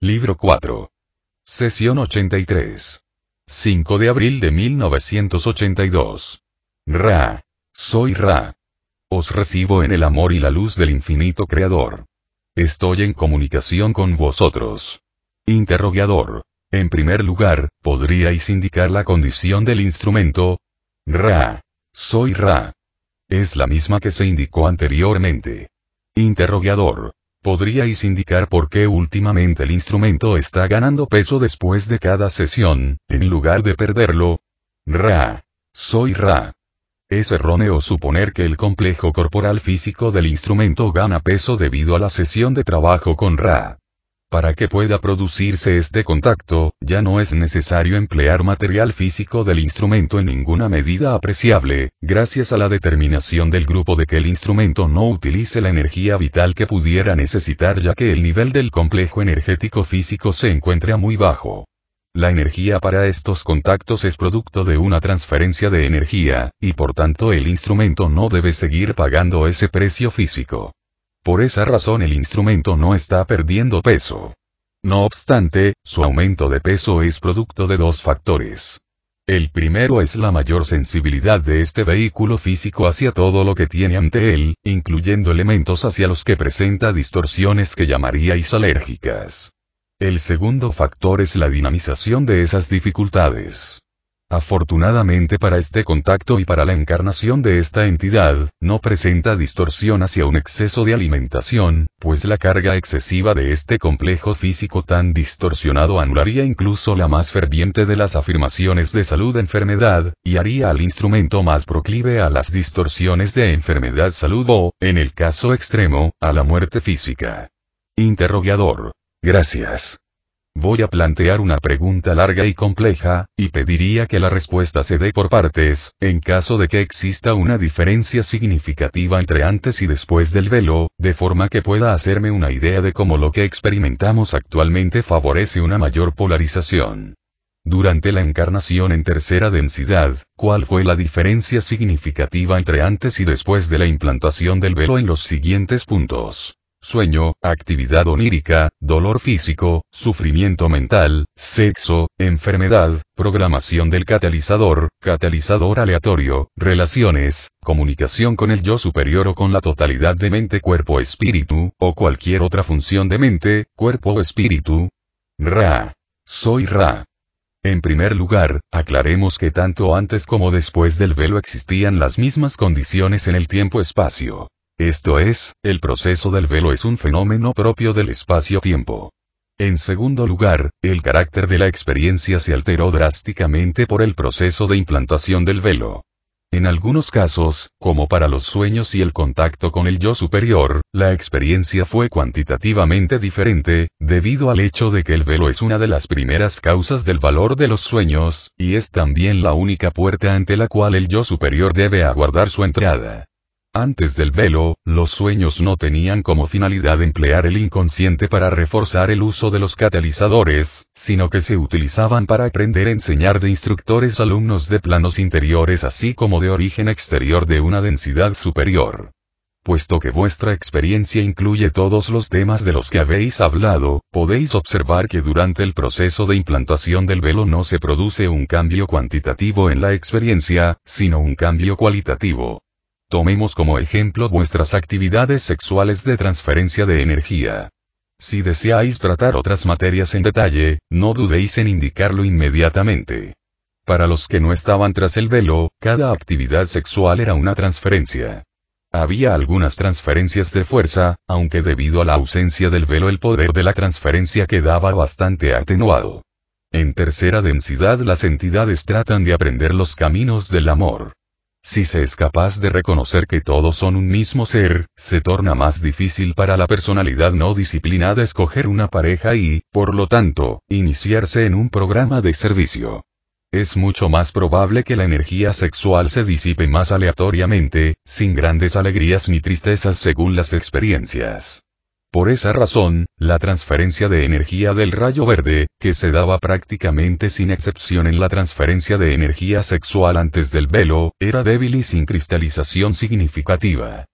Libro 4. Sesión 83. 5 de abril de 1982. Ra. Soy Ra. Os recibo en el amor y la luz del infinito Creador. Estoy en comunicación con vosotros. Interrogador. En primer lugar, ¿podríais indicar la condición del instrumento? Ra. Soy Ra. Es la misma que se indicó anteriormente. Interrogador. ¿Podríais indicar por qué últimamente el instrumento está ganando peso después de cada sesión, en lugar de perderlo? Ra. Soy Ra. Es erróneo suponer que el complejo corporal físico del instrumento gana peso debido a la sesión de trabajo con Ra. Para que pueda producirse este contacto, ya no es necesario emplear material físico del instrumento en ninguna medida apreciable, gracias a la determinación del grupo de que el instrumento no utilice la energía vital que pudiera necesitar ya que el nivel del complejo energético físico se encuentra muy bajo. La energía para estos contactos es producto de una transferencia de energía, y por tanto el instrumento no debe seguir pagando ese precio físico. Por esa razón el instrumento no está perdiendo peso. No obstante, su aumento de peso es producto de dos factores. El primero es la mayor sensibilidad de este vehículo físico hacia todo lo que tiene ante él, incluyendo elementos hacia los que presenta distorsiones que llamaríais alérgicas. El segundo factor es la dinamización de esas dificultades. Afortunadamente para este contacto y para la encarnación de esta entidad, no presenta distorsión hacia un exceso de alimentación, pues la carga excesiva de este complejo físico tan distorsionado anularía incluso la más ferviente de las afirmaciones de salud-enfermedad, y haría al instrumento más proclive a las distorsiones de enfermedad-salud o, en el caso extremo, a la muerte física. Interrogador. Gracias. Voy a plantear una pregunta larga y compleja, y pediría que la respuesta se dé por partes, en caso de que exista una diferencia significativa entre antes y después del velo, de forma que pueda hacerme una idea de cómo lo que experimentamos actualmente favorece una mayor polarización. Durante la encarnación en tercera densidad, ¿cuál fue la diferencia significativa entre antes y después de la implantación del velo en los siguientes puntos? Sueño, actividad onírica, dolor físico, sufrimiento mental, sexo, enfermedad, programación del catalizador, catalizador aleatorio, relaciones, comunicación con el yo superior o con la totalidad de mente cuerpo espíritu, o cualquier otra función de mente, cuerpo o espíritu. Ra. Soy Ra. En primer lugar, aclaremos que tanto antes como después del velo existían las mismas condiciones en el tiempo-espacio. Esto es, el proceso del velo es un fenómeno propio del espacio-tiempo. En segundo lugar, el carácter de la experiencia se alteró drásticamente por el proceso de implantación del velo. En algunos casos, como para los sueños y el contacto con el yo superior, la experiencia fue cuantitativamente diferente, debido al hecho de que el velo es una de las primeras causas del valor de los sueños, y es también la única puerta ante la cual el yo superior debe aguardar su entrada. Antes del velo, los sueños no tenían como finalidad emplear el inconsciente para reforzar el uso de los catalizadores, sino que se utilizaban para aprender a enseñar de instructores alumnos de planos interiores así como de origen exterior de una densidad superior. Puesto que vuestra experiencia incluye todos los temas de los que habéis hablado, podéis observar que durante el proceso de implantación del velo no se produce un cambio cuantitativo en la experiencia, sino un cambio cualitativo. Tomemos como ejemplo vuestras actividades sexuales de transferencia de energía. Si deseáis tratar otras materias en detalle, no dudéis en indicarlo inmediatamente. Para los que no estaban tras el velo, cada actividad sexual era una transferencia. Había algunas transferencias de fuerza, aunque debido a la ausencia del velo el poder de la transferencia quedaba bastante atenuado. En tercera densidad las entidades tratan de aprender los caminos del amor. Si se es capaz de reconocer que todos son un mismo ser, se torna más difícil para la personalidad no disciplinada escoger una pareja y, por lo tanto, iniciarse en un programa de servicio. Es mucho más probable que la energía sexual se disipe más aleatoriamente, sin grandes alegrías ni tristezas según las experiencias. Por esa razón, la transferencia de energía del rayo verde, que se daba prácticamente sin excepción en la transferencia de energía sexual antes del velo, era débil y sin cristalización significativa.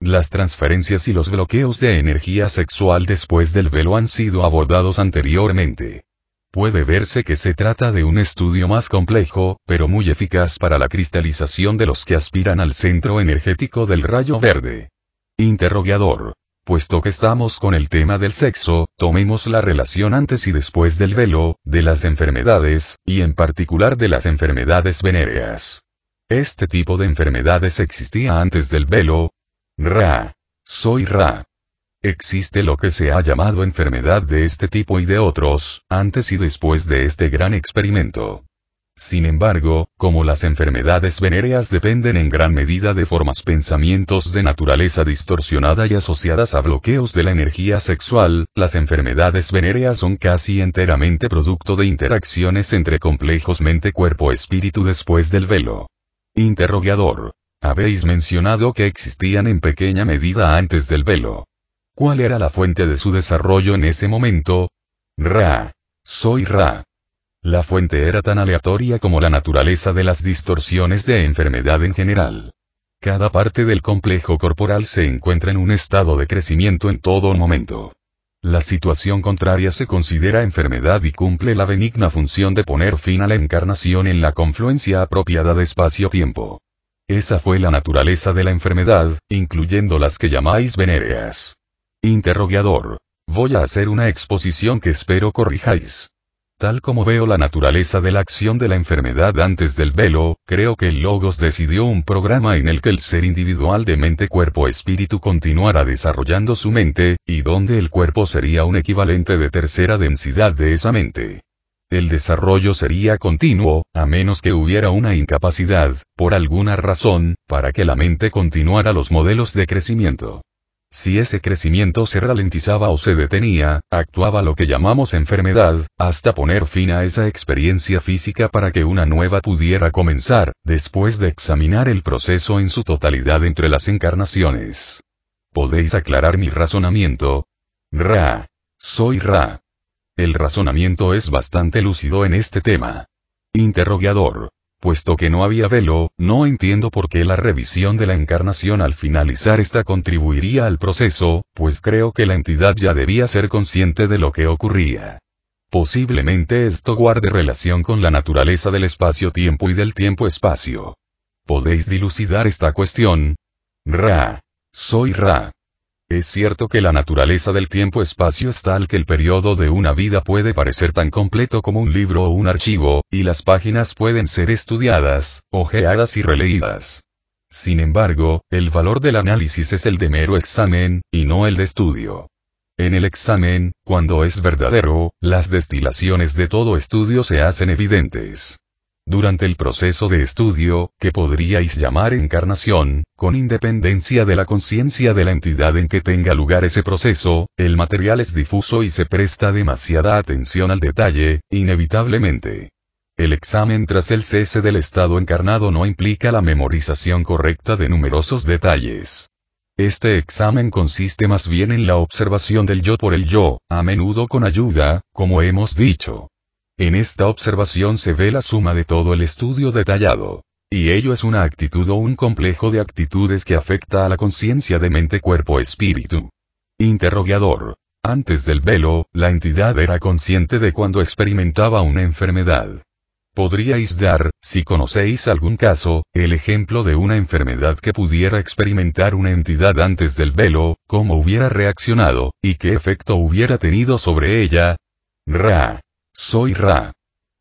Las transferencias y los bloqueos de energía sexual después del velo han sido abordados anteriormente. Puede verse que se trata de un estudio más complejo, pero muy eficaz para la cristalización de los que aspiran al centro energético del rayo verde. Interrogador. Puesto que estamos con el tema del sexo, tomemos la relación antes y después del velo, de las enfermedades, y en particular de las enfermedades venéreas. Este tipo de enfermedades existía antes del velo. Ra. Soy Ra. Existe lo que se ha llamado enfermedad de este tipo y de otros, antes y después de este gran experimento. Sin embargo, como las enfermedades venéreas dependen en gran medida de formas pensamientos de naturaleza distorsionada y asociadas a bloqueos de la energía sexual, las enfermedades venéreas son casi enteramente producto de interacciones entre complejos mente-cuerpo-espíritu después del velo. Interrogador. Habéis mencionado que existían en pequeña medida antes del velo. ¿Cuál era la fuente de su desarrollo en ese momento? Ra. Soy Ra. La fuente era tan aleatoria como la naturaleza de las distorsiones de enfermedad en general. Cada parte del complejo corporal se encuentra en un estado de crecimiento en todo momento. La situación contraria se considera enfermedad y cumple la benigna función de poner fin a la encarnación en la confluencia apropiada de espacio-tiempo. Esa fue la naturaleza de la enfermedad, incluyendo las que llamáis venéreas. Interrogador. Voy a hacer una exposición que espero corrijáis. Tal como veo la naturaleza de la acción de la enfermedad antes del velo, creo que el Logos decidió un programa en el que el ser individual de mente-cuerpo-espíritu continuara desarrollando su mente, y donde el cuerpo sería un equivalente de tercera densidad de esa mente. El desarrollo sería continuo, a menos que hubiera una incapacidad, por alguna razón, para que la mente continuara los modelos de crecimiento. Si ese crecimiento se ralentizaba o se detenía, actuaba lo que llamamos enfermedad, hasta poner fin a esa experiencia física para que una nueva pudiera comenzar, después de examinar el proceso en su totalidad entre las encarnaciones. ¿Podéis aclarar mi razonamiento? Ra. Soy Ra. El razonamiento es bastante lúcido en este tema. Interrogador. Puesto que no había velo, no entiendo por qué la revisión de la encarnación al finalizar esta contribuiría al proceso, pues creo que la entidad ya debía ser consciente de lo que ocurría. Posiblemente esto guarde relación con la naturaleza del espacio-tiempo y del tiempo-espacio. ¿Podéis dilucidar esta cuestión? Ra. Soy Ra. Es cierto que la naturaleza del tiempo-espacio es tal que el periodo de una vida puede parecer tan completo como un libro o un archivo, y las páginas pueden ser estudiadas, ojeadas y releídas. Sin embargo, el valor del análisis es el de mero examen, y no el de estudio. En el examen, cuando es verdadero, las destilaciones de todo estudio se hacen evidentes. Durante el proceso de estudio, que podríais llamar encarnación, con independencia de la conciencia de la entidad en que tenga lugar ese proceso, el material es difuso y se presta demasiada atención al detalle, inevitablemente. El examen tras el cese del estado encarnado no implica la memorización correcta de numerosos detalles. Este examen consiste más bien en la observación del yo por el yo, a menudo con ayuda, como hemos dicho, en esta observación se ve la suma de todo el estudio detallado. Y ello es una actitud o un complejo de actitudes que afecta a la conciencia de mente cuerpo espíritu. Interrogador. Antes del velo, la entidad era consciente de cuando experimentaba una enfermedad. ¿Podríais dar, si conocéis algún caso, el ejemplo de una enfermedad que pudiera experimentar una entidad antes del velo, cómo hubiera reaccionado, y qué efecto hubiera tenido sobre ella? Ra. Soy Ra.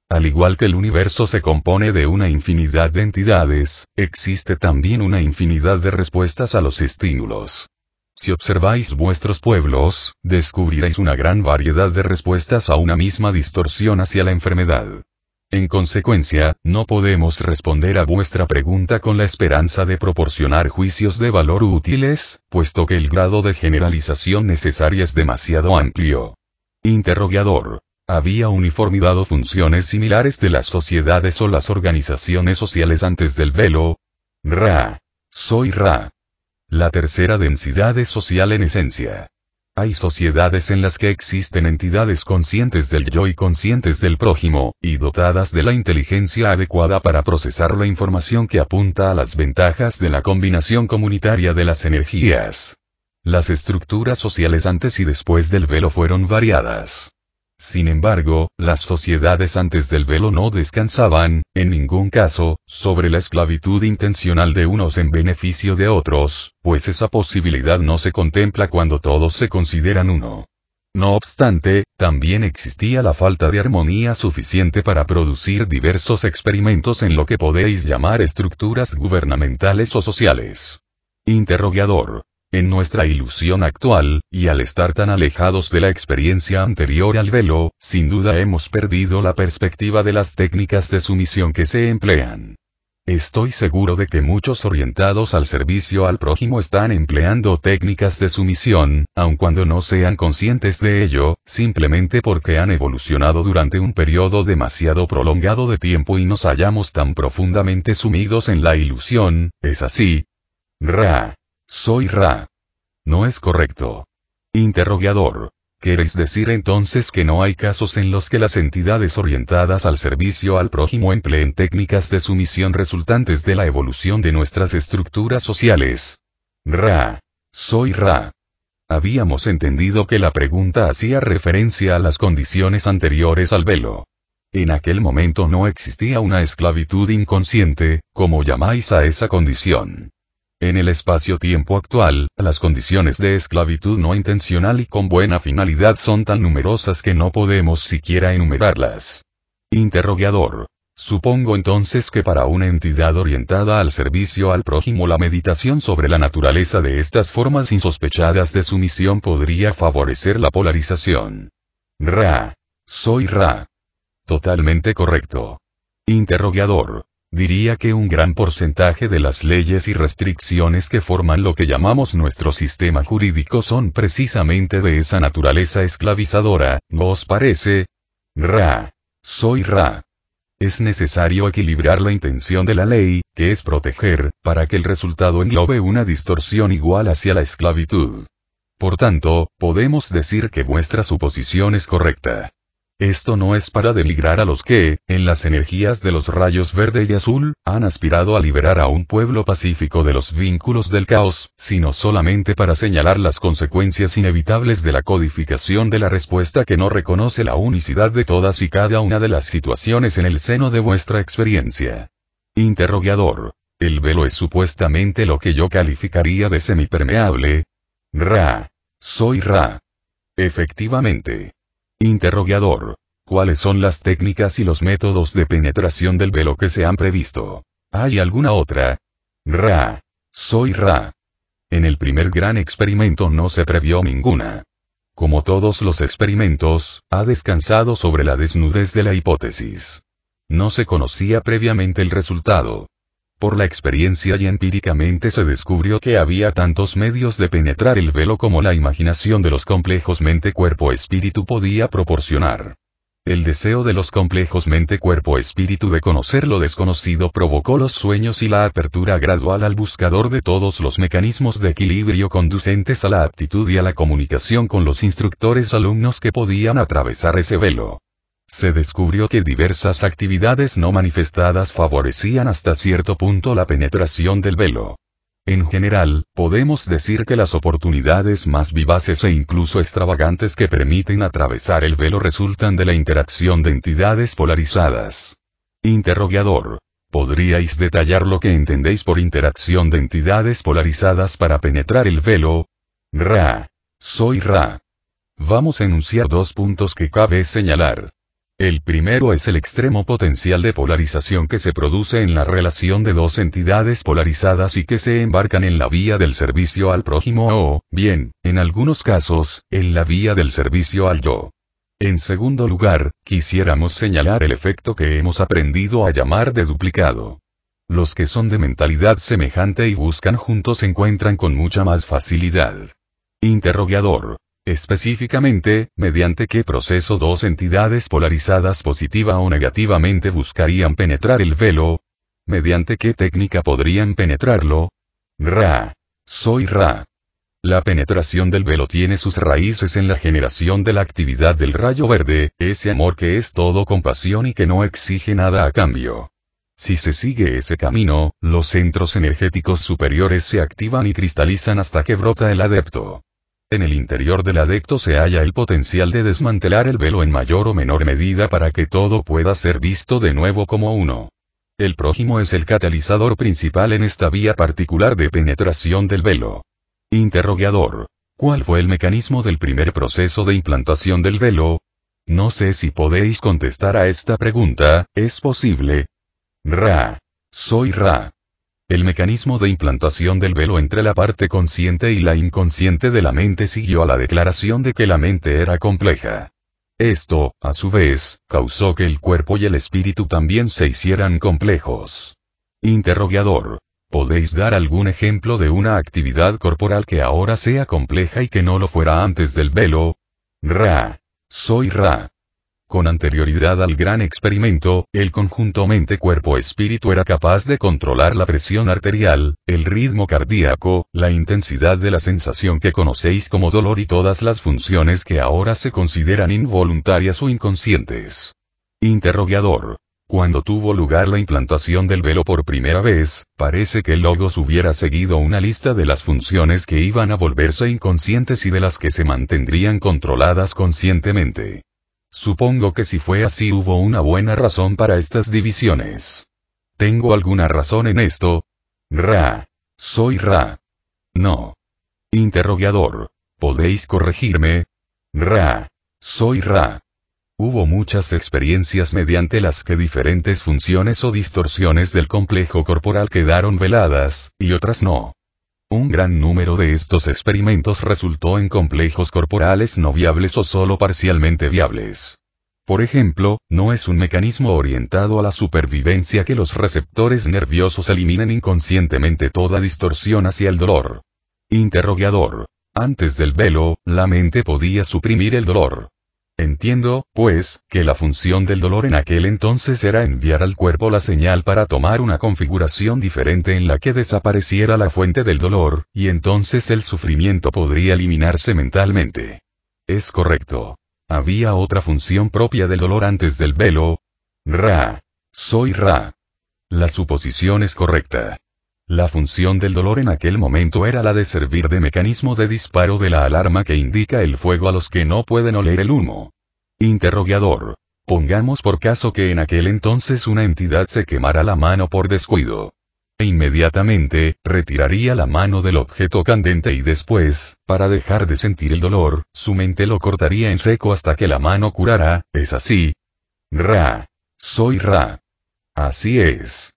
Al igual que el universo se compone de una infinidad de entidades, existe también una infinidad de respuestas a los estímulos. Si observáis vuestros pueblos, descubriréis una gran variedad de respuestas a una misma distorsión hacia la enfermedad. En consecuencia, no podemos responder a vuestra pregunta con la esperanza de proporcionar juicios de valor útiles, puesto que el grado de generalización necesaria es demasiado amplio. Interrogador. ¿Había uniformidad o funciones similares de las sociedades o las organizaciones sociales antes del velo? Ra. Soy Ra. La tercera densidad es social en esencia. Hay sociedades en las que existen entidades conscientes del yo y conscientes del prójimo, y dotadas de la inteligencia adecuada para procesar la información que apunta a las ventajas de la combinación comunitaria de las energías. Las estructuras sociales antes y después del velo fueron variadas. Sin embargo, las sociedades antes del velo no descansaban, en ningún caso, sobre la esclavitud intencional de unos en beneficio de otros, pues esa posibilidad no se contempla cuando todos se consideran uno. No obstante, también existía la falta de armonía suficiente para producir diversos experimentos en lo que podéis llamar estructuras gubernamentales o sociales. Interrogador. En nuestra ilusión actual, y al estar tan alejados de la experiencia anterior al velo, sin duda hemos perdido la perspectiva de las técnicas de sumisión que se emplean. Estoy seguro de que muchos orientados al servicio al prójimo están empleando técnicas de sumisión, aun cuando no sean conscientes de ello, simplemente porque han evolucionado durante un periodo demasiado prolongado de tiempo y nos hallamos tan profundamente sumidos en la ilusión, ¿es así? Ra. Soy Ra. No es correcto. Interrogador. ¿Queréis decir entonces que no hay casos en los que las entidades orientadas al servicio al prójimo empleen técnicas de sumisión resultantes de la evolución de nuestras estructuras sociales? Ra. Soy Ra. Habíamos entendido que la pregunta hacía referencia a las condiciones anteriores al velo. En aquel momento no existía una esclavitud inconsciente, como llamáis a esa condición. En el espacio-tiempo actual, las condiciones de esclavitud no intencional y con buena finalidad son tan numerosas que no podemos siquiera enumerarlas. Interrogador. Supongo entonces que para una entidad orientada al servicio al prójimo la meditación sobre la naturaleza de estas formas insospechadas de sumisión podría favorecer la polarización. Ra. Soy Ra. Totalmente correcto. Interrogador. Diría que un gran porcentaje de las leyes y restricciones que forman lo que llamamos nuestro sistema jurídico son precisamente de esa naturaleza esclavizadora, ¿no os parece? Ra. Soy Ra. Es necesario equilibrar la intención de la ley, que es proteger, para que el resultado englobe una distorsión igual hacia la esclavitud. Por tanto, podemos decir que vuestra suposición es correcta. Esto no es para denigrar a los que, en las energías de los rayos verde y azul, han aspirado a liberar a un pueblo pacífico de los vínculos del caos, sino solamente para señalar las consecuencias inevitables de la codificación de la respuesta que no reconoce la unicidad de todas y cada una de las situaciones en el seno de vuestra experiencia. Interrogador. El velo es supuestamente lo que yo calificaría de semipermeable. Ra. Soy Ra. Efectivamente. Interrogador. ¿Cuáles son las técnicas y los métodos de penetración del velo que se han previsto? ¿Hay alguna otra? Ra. Soy Ra. En el primer gran experimento no se previó ninguna. Como todos los experimentos, ha descansado sobre la desnudez de la hipótesis. No se conocía previamente el resultado. Por la experiencia y empíricamente se descubrió que había tantos medios de penetrar el velo como la imaginación de los complejos mente-cuerpo-espíritu podía proporcionar. El deseo de los complejos mente-cuerpo-espíritu de conocer lo desconocido provocó los sueños y la apertura gradual al buscador de todos los mecanismos de equilibrio conducentes a la aptitud y a la comunicación con los instructores alumnos que podían atravesar ese velo se descubrió que diversas actividades no manifestadas favorecían hasta cierto punto la penetración del velo. En general, podemos decir que las oportunidades más vivaces e incluso extravagantes que permiten atravesar el velo resultan de la interacción de entidades polarizadas. Interrogador. ¿Podríais detallar lo que entendéis por interacción de entidades polarizadas para penetrar el velo? Ra. Soy Ra. Vamos a enunciar dos puntos que cabe señalar. El primero es el extremo potencial de polarización que se produce en la relación de dos entidades polarizadas y que se embarcan en la vía del servicio al prójimo o, bien, en algunos casos, en la vía del servicio al yo. En segundo lugar, quisiéramos señalar el efecto que hemos aprendido a llamar de duplicado. Los que son de mentalidad semejante y buscan juntos encuentran con mucha más facilidad. Interrogador. Específicamente, mediante qué proceso dos entidades polarizadas positiva o negativamente buscarían penetrar el velo. Mediante qué técnica podrían penetrarlo. Ra. Soy Ra. La penetración del velo tiene sus raíces en la generación de la actividad del rayo verde, ese amor que es todo compasión y que no exige nada a cambio. Si se sigue ese camino, los centros energéticos superiores se activan y cristalizan hasta que brota el adepto. En el interior del adepto se halla el potencial de desmantelar el velo en mayor o menor medida para que todo pueda ser visto de nuevo como uno. El prójimo es el catalizador principal en esta vía particular de penetración del velo. Interrogador. ¿Cuál fue el mecanismo del primer proceso de implantación del velo? No sé si podéis contestar a esta pregunta, ¿es posible? Ra. Soy Ra. El mecanismo de implantación del velo entre la parte consciente y la inconsciente de la mente siguió a la declaración de que la mente era compleja. Esto, a su vez, causó que el cuerpo y el espíritu también se hicieran complejos. Interrogador. ¿Podéis dar algún ejemplo de una actividad corporal que ahora sea compleja y que no lo fuera antes del velo? Ra. Soy Ra. Con anterioridad al gran experimento, el conjunto mente-cuerpo-espíritu era capaz de controlar la presión arterial, el ritmo cardíaco, la intensidad de la sensación que conocéis como dolor y todas las funciones que ahora se consideran involuntarias o inconscientes. Interrogador. Cuando tuvo lugar la implantación del velo por primera vez, parece que el Logos hubiera seguido una lista de las funciones que iban a volverse inconscientes y de las que se mantendrían controladas conscientemente. Supongo que si fue así hubo una buena razón para estas divisiones. ¿Tengo alguna razón en esto? Ra. Soy Ra. No. Interrogador. ¿Podéis corregirme? Ra. Soy Ra. Hubo muchas experiencias mediante las que diferentes funciones o distorsiones del complejo corporal quedaron veladas, y otras no. Un gran número de estos experimentos resultó en complejos corporales no viables o solo parcialmente viables. Por ejemplo, no es un mecanismo orientado a la supervivencia que los receptores nerviosos eliminen inconscientemente toda distorsión hacia el dolor. Interrogador. Antes del velo, la mente podía suprimir el dolor. Entiendo, pues, que la función del dolor en aquel entonces era enviar al cuerpo la señal para tomar una configuración diferente en la que desapareciera la fuente del dolor, y entonces el sufrimiento podría eliminarse mentalmente. Es correcto. Había otra función propia del dolor antes del velo. Ra. Soy Ra. La suposición es correcta. La función del dolor en aquel momento era la de servir de mecanismo de disparo de la alarma que indica el fuego a los que no pueden oler el humo. Interrogador. Pongamos por caso que en aquel entonces una entidad se quemara la mano por descuido. E inmediatamente, retiraría la mano del objeto candente y después, para dejar de sentir el dolor, su mente lo cortaría en seco hasta que la mano curara, ¿es así? Ra. Soy Ra. Así es.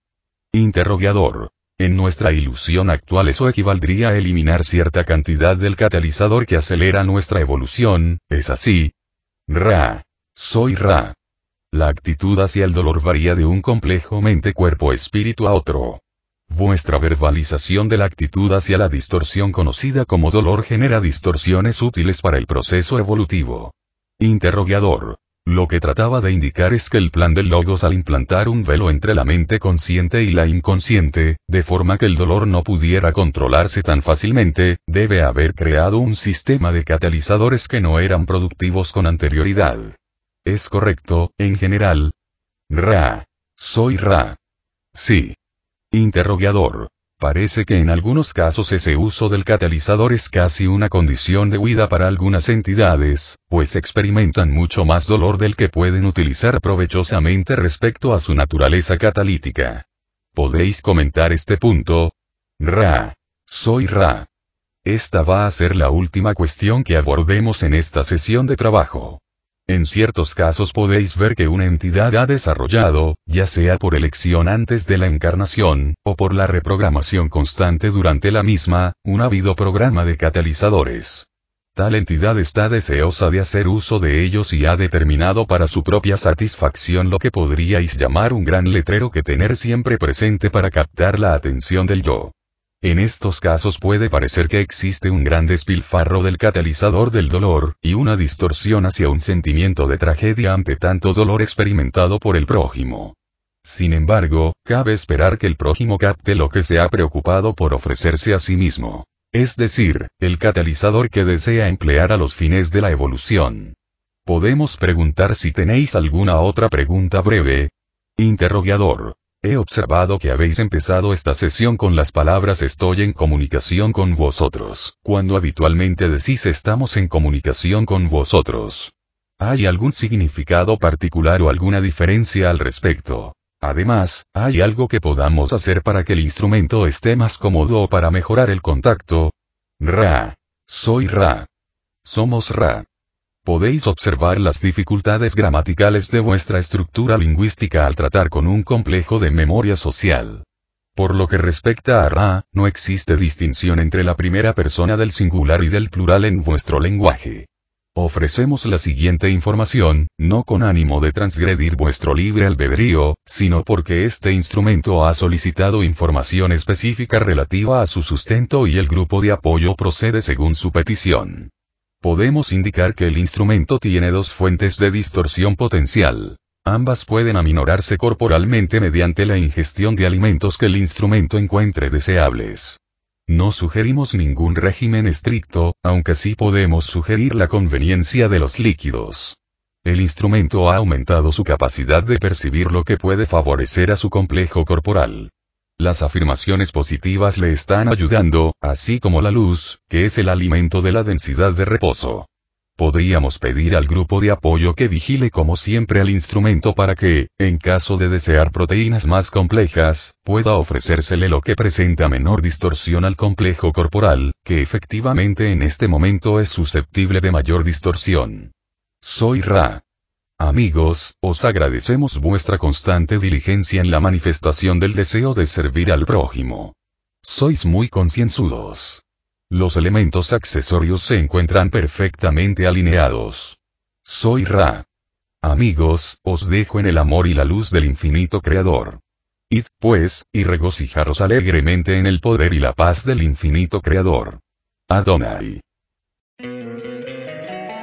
Interrogador. En nuestra ilusión actual eso equivaldría a eliminar cierta cantidad del catalizador que acelera nuestra evolución, ¿es así? Ra. Soy Ra. La actitud hacia el dolor varía de un complejo mente-cuerpo-espíritu a otro. Vuestra verbalización de la actitud hacia la distorsión conocida como dolor genera distorsiones útiles para el proceso evolutivo. Interrogador. Lo que trataba de indicar es que el plan del logos al implantar un velo entre la mente consciente y la inconsciente, de forma que el dolor no pudiera controlarse tan fácilmente, debe haber creado un sistema de catalizadores que no eran productivos con anterioridad. Es correcto, en general. Ra. Soy Ra. Sí. Interrogador. Parece que en algunos casos ese uso del catalizador es casi una condición de huida para algunas entidades, pues experimentan mucho más dolor del que pueden utilizar provechosamente respecto a su naturaleza catalítica. ¿Podéis comentar este punto? Ra. Soy Ra. Esta va a ser la última cuestión que abordemos en esta sesión de trabajo. En ciertos casos podéis ver que una entidad ha desarrollado, ya sea por elección antes de la encarnación, o por la reprogramación constante durante la misma, un habido programa de catalizadores. Tal entidad está deseosa de hacer uso de ellos y ha determinado para su propia satisfacción lo que podríais llamar un gran letrero que tener siempre presente para captar la atención del yo. En estos casos puede parecer que existe un gran despilfarro del catalizador del dolor, y una distorsión hacia un sentimiento de tragedia ante tanto dolor experimentado por el prójimo. Sin embargo, cabe esperar que el prójimo capte lo que se ha preocupado por ofrecerse a sí mismo es decir, el catalizador que desea emplear a los fines de la evolución. Podemos preguntar si tenéis alguna otra pregunta breve. Interrogador. He observado que habéis empezado esta sesión con las palabras estoy en comunicación con vosotros, cuando habitualmente decís estamos en comunicación con vosotros. ¿Hay algún significado particular o alguna diferencia al respecto? Además, ¿hay algo que podamos hacer para que el instrumento esté más cómodo o para mejorar el contacto? Ra. Soy Ra. Somos Ra. Podéis observar las dificultades gramaticales de vuestra estructura lingüística al tratar con un complejo de memoria social. Por lo que respecta a Ra, no existe distinción entre la primera persona del singular y del plural en vuestro lenguaje. Ofrecemos la siguiente información, no con ánimo de transgredir vuestro libre albedrío, sino porque este instrumento ha solicitado información específica relativa a su sustento y el grupo de apoyo procede según su petición. Podemos indicar que el instrumento tiene dos fuentes de distorsión potencial. Ambas pueden aminorarse corporalmente mediante la ingestión de alimentos que el instrumento encuentre deseables. No sugerimos ningún régimen estricto, aunque sí podemos sugerir la conveniencia de los líquidos. El instrumento ha aumentado su capacidad de percibir lo que puede favorecer a su complejo corporal. Las afirmaciones positivas le están ayudando, así como la luz, que es el alimento de la densidad de reposo. Podríamos pedir al grupo de apoyo que vigile como siempre al instrumento para que, en caso de desear proteínas más complejas, pueda ofrecérsele lo que presenta menor distorsión al complejo corporal, que efectivamente en este momento es susceptible de mayor distorsión. Soy Ra. Amigos, os agradecemos vuestra constante diligencia en la manifestación del deseo de servir al prójimo. Sois muy concienzudos. Los elementos accesorios se encuentran perfectamente alineados. Soy Ra. Amigos, os dejo en el amor y la luz del infinito Creador. Id, pues, y regocijaros alegremente en el poder y la paz del infinito Creador. Adonai.